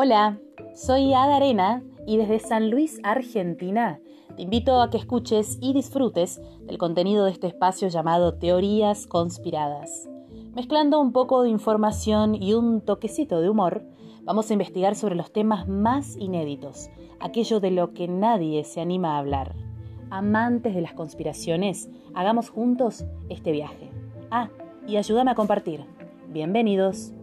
Hola, soy Ada Arena y desde San Luis, Argentina, te invito a que escuches y disfrutes del contenido de este espacio llamado Teorías Conspiradas. Mezclando un poco de información y un toquecito de humor, vamos a investigar sobre los temas más inéditos, aquello de lo que nadie se anima a hablar. Amantes de las conspiraciones, hagamos juntos este viaje. Ah, y ayúdame a compartir. Bienvenidos.